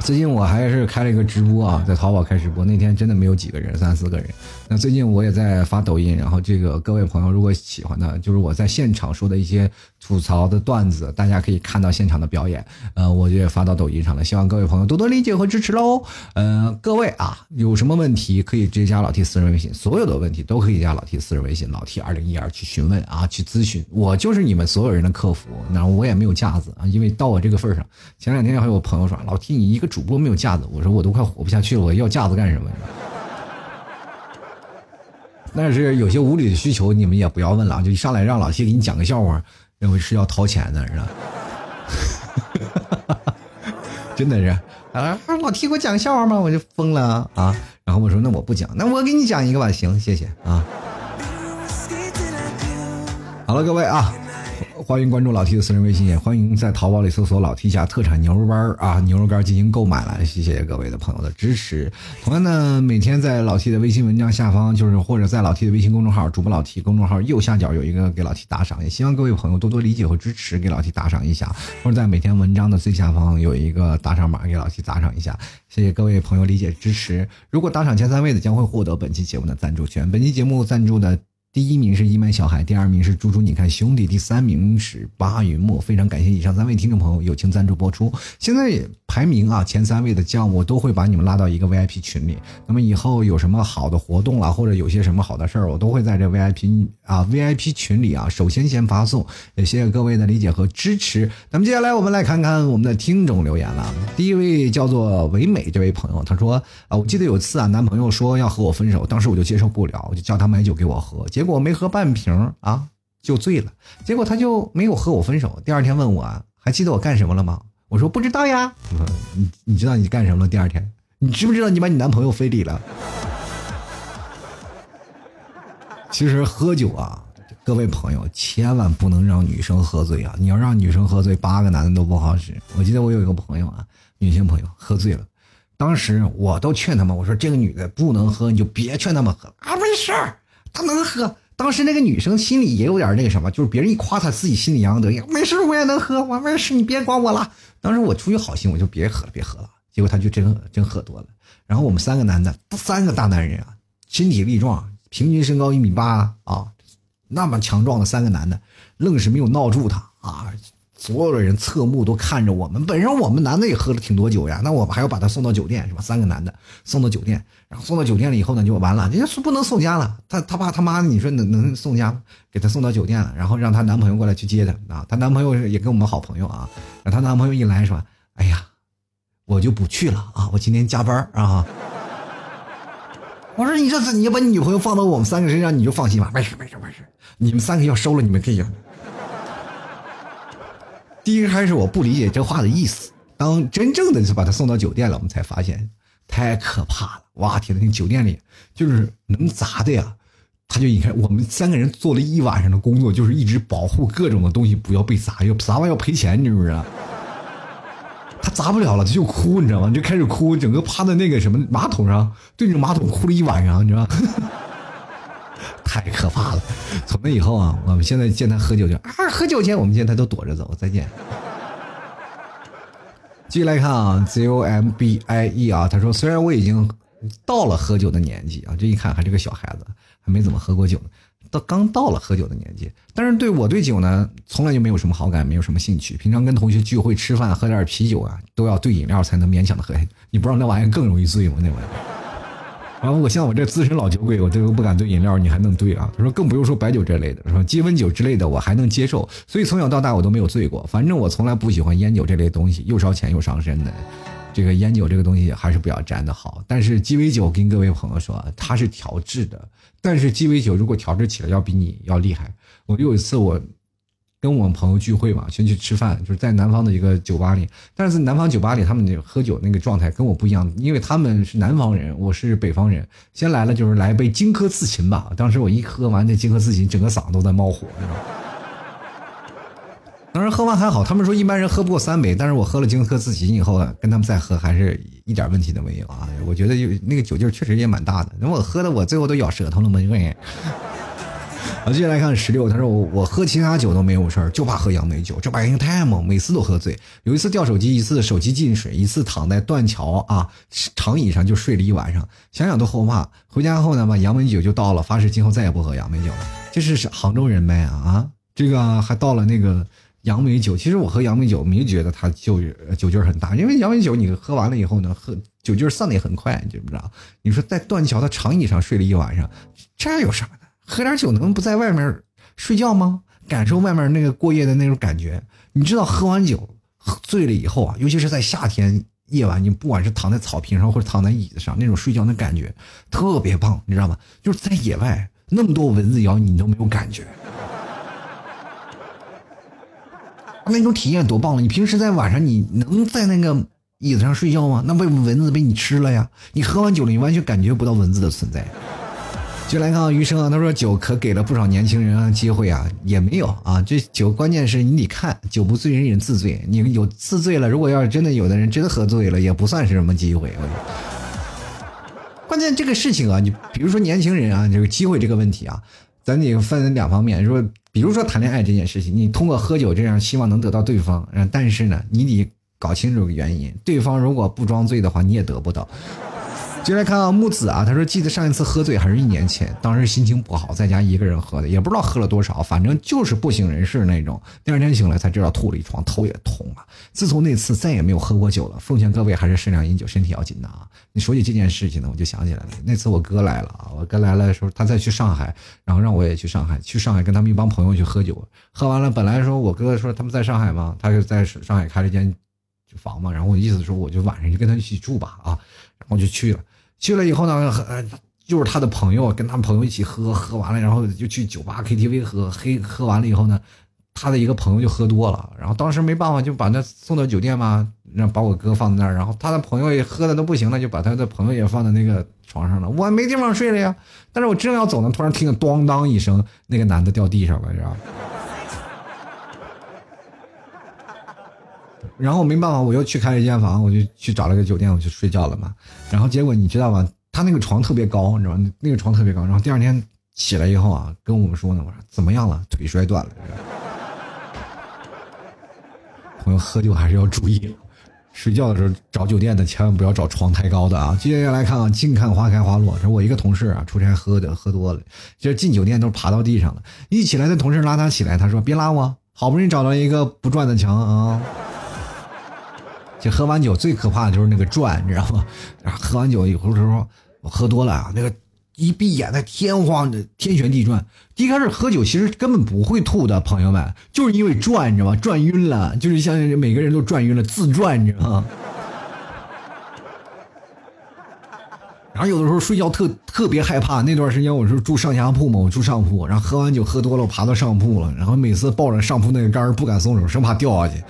最近我还是开了一个直播啊，在淘宝开直播，那天真的没有几个人，三四个人。那最近我也在发抖音，然后这个各位朋友如果喜欢的，就是我在现场说的一些吐槽的段子，大家可以看到现场的表演，呃，我就也发到抖音上了，希望各位朋友多多理解和支持喽。呃，各位啊，有什么问题可以直接加老 T 私人微信，所有的问题都可以加老 T 私人微信，老 T 二零一二去询问啊，去咨询，我就是你们所有人的客服，那我也没有架子啊，因为到我这个份上，前两天还有朋友说，老 T 你一个。主播没有架子，我说我都快活不下去了，我要架子干什么？但是有些无理的需求，你们也不要问了，就一上来让老七给你讲个笑话，认为是要掏钱的，是吧？真的是啊，老七给我讲笑话吗？我就疯了啊！然后我说那我不讲，那我给你讲一个吧，行，谢谢啊。好了，各位啊。欢迎关注老 T 的私人微信，也欢迎在淘宝里搜索“老 T 家特产牛肉干”啊，牛肉干进行购买了。谢谢各位的朋友的支持。同样呢，每天在老 T 的微信文章下方，就是或者在老 T 的微信公众号“主播老 T” 公众号右下角有一个给老 T 打赏，也希望各位朋友多多理解和支持，给老 T 打赏一下。或者在每天文章的最下方有一个打赏码，给老 T 打赏一下。谢谢各位朋友理解支持。如果打赏前三位的，将会获得本期节目的赞助权。本期节目赞助的。第一名是一麦小孩，第二名是猪猪，你看兄弟，第三名是巴云墨。非常感谢以上三位听众朋友友情赞助播出。现在排名啊前三位的将，我都会把你们拉到一个 VIP 群里。那么以后有什么好的活动了，或者有些什么好的事儿，我都会在这 VIP 啊 VIP 群里啊首先先发送。也谢谢各位的理解和支持。那么接下来我们来看看我们的听众留言了。第一位叫做唯美这位朋友，他说啊，我记得有次啊，男朋友说要和我分手，当时我就接受不了，我就叫他买酒给我喝。结果没喝半瓶啊，就醉了。结果他就没有和我分手。第二天问我还记得我干什么了吗？我说不知道呀。你你知道你干什么了？第二天你知不知道你把你男朋友非礼了？其实喝酒啊，各位朋友千万不能让女生喝醉啊！你要让女生喝醉，八个男的都不好使。我记得我有一个朋友啊，女性朋友喝醉了，当时我都劝他们，我说这个女的不能喝，你就别劝他们喝啊，没事儿。他能喝，当时那个女生心里也有点那个什么，就是别人一夸她，自己心里洋洋得意。没事，我也能喝，我没事，你别管我了。当时我出于好心，我就别喝了，别喝了。结果他就真真喝多了。然后我们三个男的，三个大男人啊，身体力壮，平均身高一米八啊，那么强壮的三个男的，愣是没有闹住他啊。所有的人侧目都看着我们。本身我们男的也喝了挺多酒呀，那我们还要把他送到酒店，是吧？三个男的送到酒店，然后送到酒店了以后呢，就完了，人家说不能送家了。他他爸他妈，你说能能送家？给他送到酒店了，然后让她男朋友过来去接她啊。她男朋友也跟我们好朋友啊。她男朋友一来说：“哎呀，我就不去了啊，我今天加班啊。”我说：“你这次你把你女朋友放到我们三个身上，你就放心吧。没事没事没事，你们三个要收了，你们可以。”第一开始我不理解这话的意思，当真正的是把他送到酒店了，我们才发现太可怕了！哇天呐，那酒店里就是能砸的呀！他就一看我们三个人做了一晚上的工作，就是一直保护各种的东西不要被砸，要砸完要赔钱，你知不知道？他砸不了了，他就哭，你知道吗？就开始哭，整个趴在那个什么马桶上，对着马桶哭了一晚上，你知道吗？太可怕了！从那以后啊，我们现在见他喝酒就啊，喝酒前我们见他都躲着走。再见。继续来看啊，Z O M B I E 啊，他说虽然我已经到了喝酒的年纪啊，这一看还是个小孩子，还没怎么喝过酒呢，到刚到了喝酒的年纪，但是对我对酒呢，从来就没有什么好感，没有什么兴趣。平常跟同学聚会吃饭喝点啤酒啊，都要兑饮料才能勉强的喝。你不知道那玩意更容易醉吗？那玩意。然后我像我这资深老酒鬼，我都不敢兑饮料，你还能兑啊？他说更不用说白酒这类的，说鸡尾酒之类的我还能接受，所以从小到大我都没有醉过。反正我从来不喜欢烟酒这类东西，又烧钱又伤身的。这个烟酒这个东西还是不要沾的好。但是鸡尾酒跟各位朋友说，它是调制的，但是鸡尾酒如果调制起来要比你要厉害。我有一次我。跟我们朋友聚会嘛，先去吃饭，就是在南方的一个酒吧里。但是南方酒吧里，他们喝酒那个状态跟我不一样，因为他们是南方人，我是北方人。先来了就是来一杯荆轲刺秦吧。当时我一喝完这荆轲刺秦，整个嗓子都在冒火，知道吗？当时喝完还好，他们说一般人喝不过三杯，但是我喝了荆轲刺秦以后，跟他们再喝还是一点问题都没有啊。我觉得就那个酒劲确实也蛮大的，那我喝的我最后都咬舌头了嘛，因为。好，接下来看十六，他说我我喝其他酒都没有事儿，就怕喝杨梅酒，这玩意太猛，每次都喝醉。有一次掉手机，一次手机进水，一次躺在断桥啊长椅上就睡了一晚上，想想都后怕。回家后呢，把杨梅酒就倒了，发誓今后再也不喝杨梅酒了。这是杭州人呗啊，这个还倒了那个杨梅酒。其实我喝杨梅酒没觉得它就酒劲儿很大，因为杨梅酒你喝完了以后呢，喝酒劲儿散的也很快，你知不知道？你说在断桥的长椅上睡了一晚上，这有啥？喝点酒能不在外面睡觉吗？感受外面那个过夜的那种感觉。你知道喝完酒醉了以后啊，尤其是在夏天夜晚，你不管是躺在草坪上或者躺在椅子上，那种睡觉的感觉特别棒，你知道吗？就是在野外那么多蚊子咬你，你都没有感觉，那种体验多棒了！你平时在晚上你能在那个椅子上睡觉吗？那被蚊子被你吃了呀！你喝完酒了，你完全感觉不到蚊子的存在。就来看余生啊，他说酒可给了不少年轻人啊机会啊，也没有啊。这酒关键是你得看，酒不醉人人自醉。你有自醉了，如果要是真的有的人真喝醉了，也不算是什么机会。关键这个事情啊，你比如说年轻人啊，这个机会这个问题啊，咱得分两方面。说比如说谈恋爱这件事情，你通过喝酒这样希望能得到对方，但是呢，你得搞清楚原因，对方如果不装醉的话，你也得不到。接来看啊，木子啊，他说记得上一次喝醉还是一年前，当时心情不好，在家一个人喝的，也不知道喝了多少，反正就是不省人事那种。第二天醒来才知道吐了一床，头也痛啊。自从那次再也没有喝过酒了。奉劝各位还是适量饮酒，身体要紧的啊。你说起这件事情呢，我就想起来了，那次我哥来了啊，我哥来了的时候，他再去上海，然后让我也去上海，去上海跟他们一帮朋友去喝酒，喝完了，本来说我哥说他们在上海嘛，他就在上海开了间房嘛，然后我意思说我就晚上就跟他一起住吧啊，然后就去了。去了以后呢，呃就是他的朋友跟他朋友一起喝，喝完了，然后就去酒吧 KTV 喝，黑喝完了以后呢，他的一个朋友就喝多了，然后当时没办法就把他送到酒店嘛，让把我哥放在那儿，然后他的朋友也喝的都不行了，就把他的朋友也放在那个床上了，我没地方睡了呀，但是我正要走呢，突然听见咣当一声，那个男的掉地上了，知道然后没办法，我又去开了一间房，我就去找了个酒店，我就睡觉了嘛。然后结果你知道吗？他那个床特别高，你知道吗？那个床特别高。然后第二天起来以后啊，跟我们说呢，我说怎么样了？腿摔断了。朋友喝酒还是要注意，睡觉的时候找酒店的千万不要找床太高的啊。接下来看啊，近看花开花落。说我一个同事啊，出差喝的喝多了，就是进酒店都爬到地上了。一起来的同事拉他起来，他说别拉我，好不容易找到一个不转的墙啊。就喝完酒最可怕的就是那个转，你知道吗？然后喝完酒以后时候，我喝多了啊，那个一闭眼那天荒的天旋地转。一开始喝酒其实根本不会吐的，朋友们，就是因为转，你知道吗？转晕了，就是像每个人都转晕了，自转，你知道吗？然后有的时候睡觉特特别害怕，那段时间我是住上下铺嘛，我住上铺，然后喝完酒喝多了，我爬到上铺了，然后每次抱着上铺那个杆不敢松手，生怕掉下去。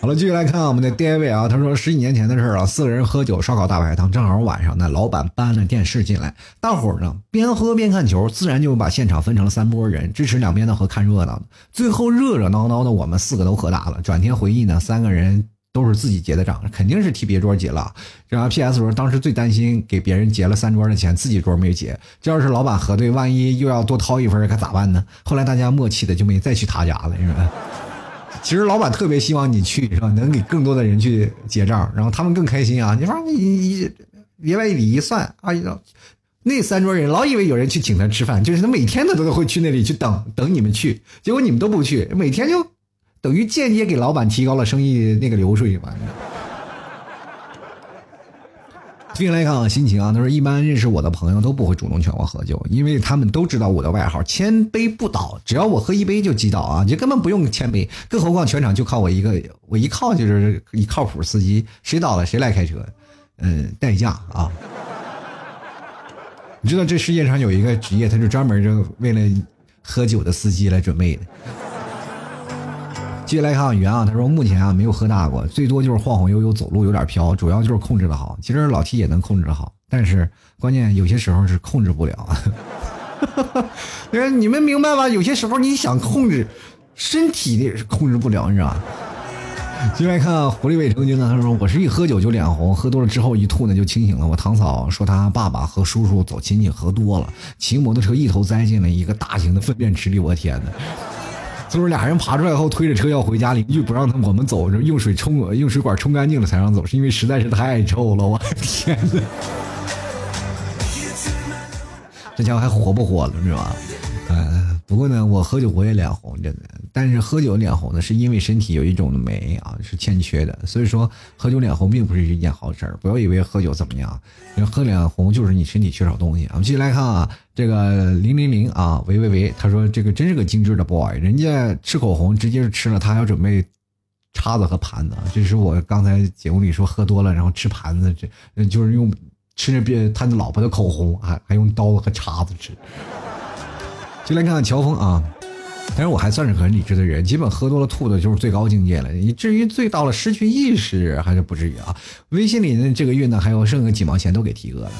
好了，继续来看我们的第一位啊，他说十几年前的事儿啊，四个人喝酒烧烤大排档，正好晚上呢，老板搬了电视进来，大伙儿呢边喝边看球，自然就把现场分成了三拨人，支持两边的和看热闹的。最后热热闹闹的，我们四个都喝大了。转天回忆呢，三个人都是自己结的账，肯定是替别桌结了。然后 P.S. 说当时最担心给别人结了三桌的钱，自己桌没结，这要是老板核对，万一又要多掏一份，该咋办呢？后来大家默契的就没再去他家了，是吧？其实老板特别希望你去，是吧？能给更多的人去结账，然后他们更开心啊！你说你你别外里一算，啊，那三桌人老以为有人去请他吃饭，就是他每天他都会去那里去等等你们去，结果你们都不去，每天就等于间接给老板提高了生意那个流水嘛。继续来看啊，心情啊，他说一般认识我的朋友都不会主动劝我喝酒，因为他们都知道我的外号千杯不倒，只要我喝一杯就击倒啊，就根本不用千杯，更何况全场就靠我一个，我一靠就是一靠谱司机，谁倒了谁来开车，嗯，代驾啊。你知道这世界上有一个职业，他是专门就为了喝酒的司机来准备的。接下来看袁啊，他说目前啊没有喝大过，最多就是晃晃悠悠走路有点飘，主要就是控制的好。其实老 T 也能控制的好，但是关键有些时候是控制不了。你们明白吧？有些时候你想控制，身体也是控制不了，你知道吧？接下来看狐狸尾成精呢，他说我是一喝酒就脸红，喝多了之后一吐呢就清醒了。我堂嫂说她爸爸和叔叔走亲戚喝多了，骑摩托车一头栽进了一个大型的粪便池里，我天哪！就是俩人爬出来后推着车要回家，邻居不让他们我们走，用水冲用水管冲干净了才让走，是因为实在是太臭了，我的天呐！这家伙还活不活了是吧？呃，不过呢，我喝酒我也脸红，真的。但是喝酒脸红呢，是因为身体有一种酶啊是欠缺的，所以说喝酒脸红并不是一件好事儿。不要以为喝酒怎么样，喝脸红就是你身体缺少东西。我们继续来看啊，这个零零零啊，喂喂喂，他说这个真是个精致的 boy，人家吃口红直接是吃了，他还要准备叉子和盘子。这是我刚才节目里说喝多了然后吃盘子，这就是用吃着别他的老婆的口红，还还用刀子和叉子吃。就来看看乔峰啊。但是我还算是很理智的人，基本喝多了吐的就是最高境界了。你至于醉到了失去意识，还是不至于啊。微信里呢，这个月呢还有剩个几毛钱都给提哥了。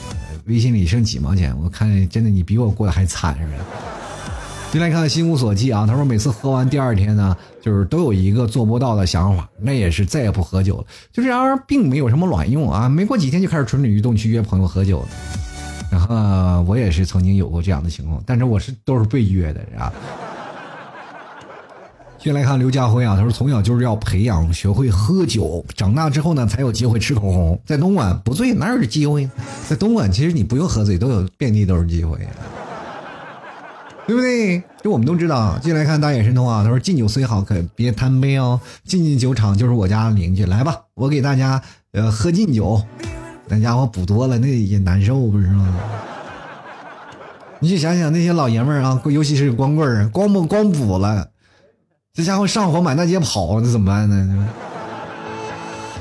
微信里剩几毛钱，我看真的你比我过得还惨似的。进来看心无所寄啊，他说每次喝完第二天呢，就是都有一个做不到的想法，那也是再也不喝酒了。就这样，并没有什么卵用啊。没过几天就开始蠢蠢欲动去约朋友喝酒了。然后我也是曾经有过这样的情况，但是我是都是被约的啊。先来看刘家辉啊，他说从小就是要培养学会喝酒，长大之后呢才有机会吃口红。在东莞不醉哪有机会？在东莞其实你不用喝醉都有遍地都是机会，对不对？就我们都知道。进来看大眼神通啊，他说敬酒虽好，可别贪杯哦。进进酒场就是我家邻居，来吧，我给大家呃喝敬酒。那家伙补多了那也难受不是吗？你去想想那些老爷们儿啊，尤其是光棍儿，光不光补了。这家伙上火满大街跑，那怎么办呢？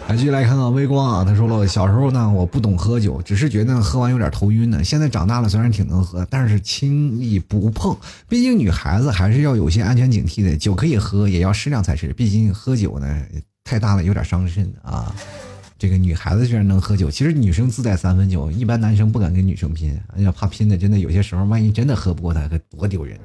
来继续来看看微光啊，他说了，小时候呢，我不懂喝酒，只是觉得喝完有点头晕呢。现在长大了，虽然挺能喝，但是轻易不碰。毕竟女孩子还是要有些安全警惕的，酒可以喝，也要适量才是。毕竟喝酒呢，太大了有点伤身啊。这个女孩子居然能喝酒，其实女生自带三分酒，一般男生不敢跟女生拼，哎呀，怕拼的真的有些时候，万一真的喝不过她，可多丢人。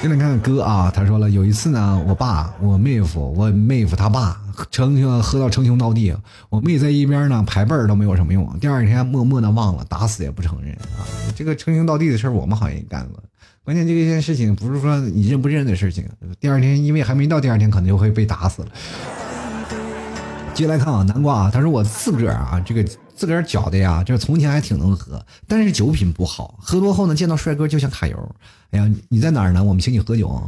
现在看看哥啊，他说了，有一次呢，我爸、我妹夫、我妹夫他爸称兄喝到称兄道弟，我妹在一边呢排辈儿都没有什么用，第二天默默的忘了，打死也不承认啊。这个称兄道弟的事儿，我们好像也干过。关键这件事情不是说你认不认的事情，第二天因为还没到第二天，可能就会被打死了。接来看啊，南瓜啊，他说我自个儿啊，这个。自个儿觉得呀，就是从前还挺能喝，但是酒品不好。喝多后呢，见到帅哥就想揩油。哎呀，你在哪儿呢？我们请你喝酒啊。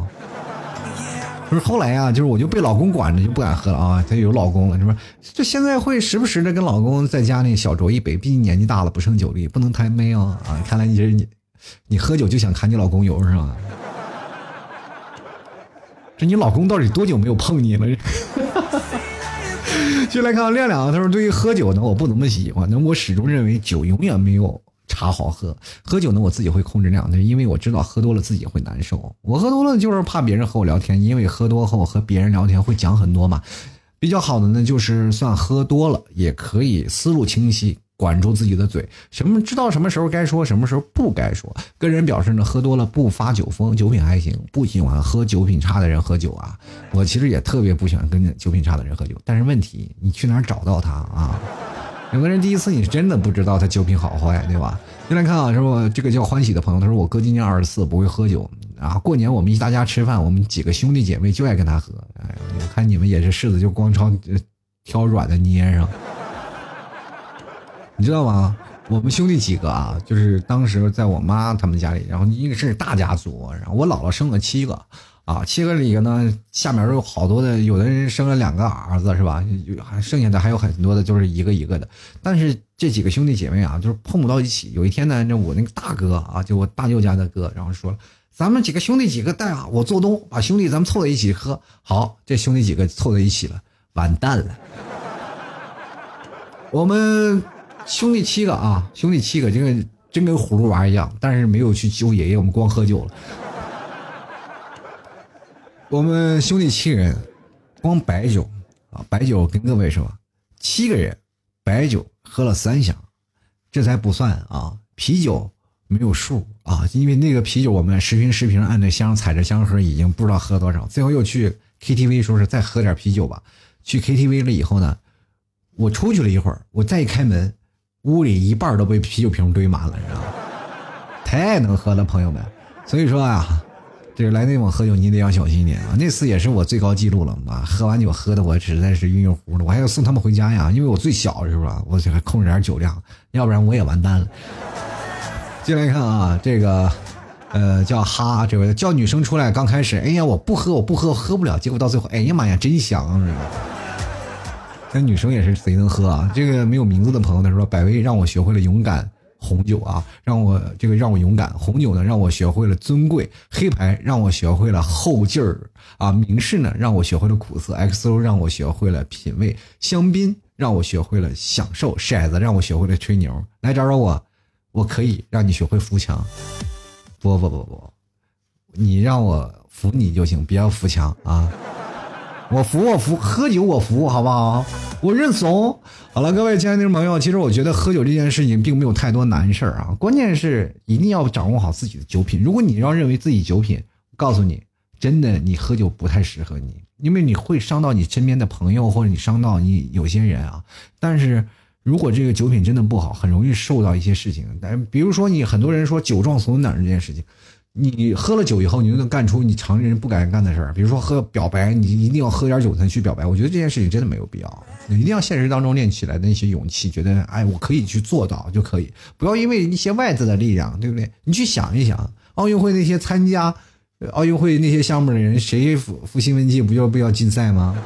不是后来呀，就是我就被老公管着，就不敢喝了啊。他有老公了，是不是？就现在会时不时的跟老公在家里小酌一杯，毕竟年纪大了不胜酒力，不能太闷哦啊。看来你这你，你喝酒就想揩你老公油是吧？这你老公到底多久没有碰你了？就来看亮亮，他说：“对于喝酒呢，我不怎么喜欢。那我始终认为酒永远没有茶好喝。喝酒呢，我自己会控制量，因为我知道喝多了自己会难受。我喝多了就是怕别人和我聊天，因为喝多后和别人聊天会讲很多嘛。比较好的呢，就是算喝多了也可以思路清晰。”管住自己的嘴，什么知道什么时候该说，什么时候不该说。跟人表示呢，喝多了不发酒疯，酒品还行。不喜欢喝酒品差的人喝酒啊，我其实也特别不喜欢跟酒品差的人喝酒。但是问题，你去哪儿找到他啊？有的人第一次你是真的不知道他酒品好坏，对吧？进来看啊，说这个叫欢喜的朋友，他说我哥今年二十四，不会喝酒啊。过年我们一大家吃饭，我们几个兄弟姐妹就爱跟他喝。哎，我看你们也是柿子就光挑挑软的捏上。你知道吗？我们兄弟几个啊，就是当时在我妈他们家里，然后一个是大家族，然后我姥姥生了七个，啊，七个里呢，下面都有好多的，有的人生了两个儿子是吧？还剩下的还有很多的，就是一个一个的。但是这几个兄弟姐妹啊，就是碰不到一起。有一天呢，那我那个大哥啊，就我大舅家的哥，然后说了，咱们几个兄弟几个带啊，我做东，把兄弟咱们凑在一起喝。好，这兄弟几个凑在一起了，完蛋了。我们兄弟七个啊，兄弟七个，这个。真跟葫芦娃一样，但是没有去救爷爷，我们光喝酒了。我们兄弟七人，光白酒啊，白酒跟各位说，七个人白酒喝了三箱，这才不算啊，啤酒没有数啊，因为那个啤酒我们十瓶十瓶按着箱踩着箱盒，已经不知道喝多少，最后又去 KTV 说是再喝点啤酒吧。去 KTV 了以后呢，我出去了一会儿，我再一开门。屋里一半都被啤酒瓶堆满了，你知道吗？太能喝了，朋友们。所以说啊，这个来内蒙喝酒，你得要小心一点啊。那次也是我最高记录了啊，喝完酒喝的我实在是晕晕乎乎的，我还要送他们回家呀，因为我最小是吧？我这还控制点酒量，要不然我也完蛋了。进来看啊，这个呃叫哈这位叫女生出来，刚开始哎呀我不喝我不喝我喝不了，结果到最后哎呀妈呀真香是吧？那女生也是贼能喝啊！这个没有名字的朋友他说：“百威让我学会了勇敢红酒啊，让我这个让我勇敢红酒呢，让我学会了尊贵黑牌，让我学会了后劲儿啊！明示呢，让我学会了苦涩 XO，让我学会了品味香槟，让我学会了享受骰子，让我学会了吹牛。来找找我，我可以让你学会扶墙。不不不不，你让我扶你就行，不要扶墙啊！”我服我服，喝酒我服，好不好？我认怂。好了，各位亲爱的朋友，其实我觉得喝酒这件事情并没有太多难事儿啊，关键是一定要掌握好自己的酒品。如果你要认为自己酒品，告诉你，真的你喝酒不太适合你，因为你会伤到你身边的朋友，或者你伤到你有些人啊。但是如果这个酒品真的不好，很容易受到一些事情。但比如说你很多人说酒壮怂胆这件事情。你喝了酒以后，你就能干出你常人不敢干的事儿，比如说喝表白，你一定要喝点酒才去表白。我觉得这件事情真的没有必要，一定要现实当中练起来的那些勇气，觉得哎，我可以去做到就可以，不要因为一些外在的力量，对不对？你去想一想，奥运会那些参加奥运会那些项目的人，谁付付新闻记不就不要禁赛吗？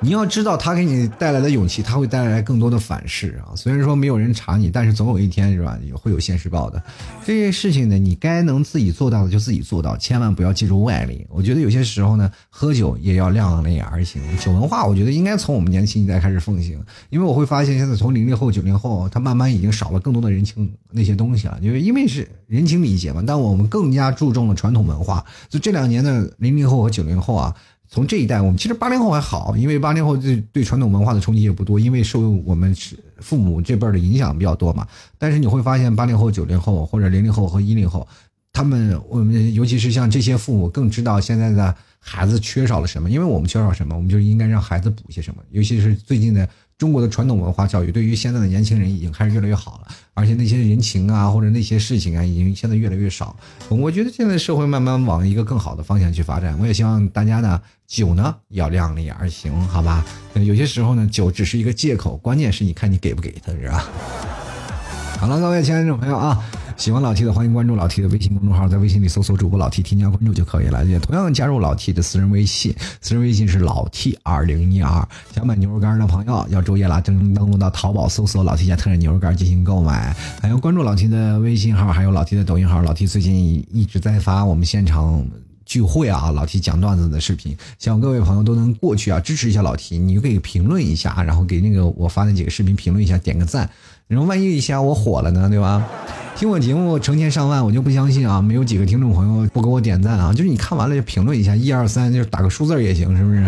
你要知道，他给你带来的勇气，他会带来更多的反噬啊。虽然说没有人查你，但是总有一天是吧，也会有现世报的。这些事情呢，你该能自己做到的就自己做到，千万不要借助外力。我觉得有些时候呢，喝酒也要量力而行。酒文化，我觉得应该从我们年轻一代开始奉行。因为我会发现，现在从零零后、九零后，他慢慢已经少了更多的人情那些东西了。因为因为是人情礼节嘛，但我们更加注重了传统文化。就这两年的零零后和九零后啊。从这一代，我们其实八零后还好，因为八零后对对传统文化的冲击也不多，因为受我们父母这辈儿的影响比较多嘛。但是你会发现，八零后、九零后或者零零后和一零后，他们我们尤其是像这些父母更知道现在的孩子缺少了什么，因为我们缺少什么，我们就应该让孩子补些什么。尤其是最近的中国的传统文化教育，对于现在的年轻人已经开始越来越好了。而且那些人情啊，或者那些事情啊，已经现在越来越少。我觉得现在社会慢慢往一个更好的方向去发展。我也希望大家呢，酒呢要量力而行，好吧？有些时候呢，酒只是一个借口，关键是你看你给不给他，是吧？好了，各位亲爱的朋友啊。喜欢老 T 的，欢迎关注老 T 的微信公众号，在微信里搜索主播老 T，添加关注就可以了。也同样加入老 T 的私人微信，私人微信是老 T 二零一二。想买牛肉干的朋友要注意了，登登录到淘宝搜索老 T 家特产牛肉干进行购买。还要关注老 T 的微信号，还有老 T 的抖音号。老 T 最近一直在发我们现场聚会啊，老提讲段子的视频，希望各位朋友都能过去啊，支持一下老提。你就可以评论一下，然后给那个我发那几个视频评论一下，点个赞。然后万一一下我火了呢，对吧？听我节目成千上万，我就不相信啊，没有几个听众朋友不给我点赞啊！就是你看完了就评论一下，一二三，就是打个数字也行，是不是？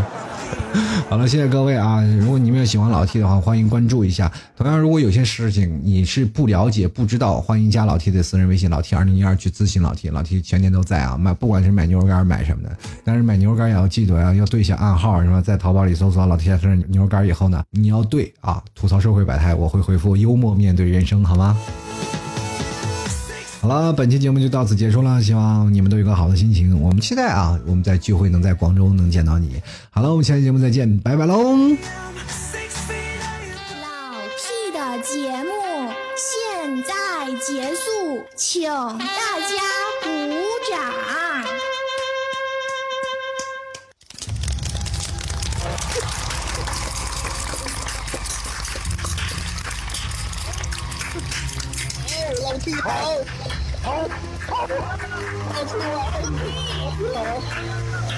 好了，谢谢各位啊！如果你们喜欢老 T 的话，欢迎关注一下。同样，如果有些事情你是不了解、不知道，欢迎加老 T 的私人微信老 T 二零一二去咨询老 T，老 T 全年都在啊！买不管是买牛肉干买什么的，但是买牛肉干也要记得啊，要对一下暗号是吧？在淘宝里搜索老 T 家特牛肉干以后呢，你要对啊，吐槽社会百态，我会回复幽默面对人生，好吗？好了，本期节目就到此结束了，希望你们都有个好的心情。我们期待啊，我们在聚会能在广州能见到你。好了，我们下期节目再见，拜拜喽！老屁的节目现在结束，请大家好，好，好，好出来，好。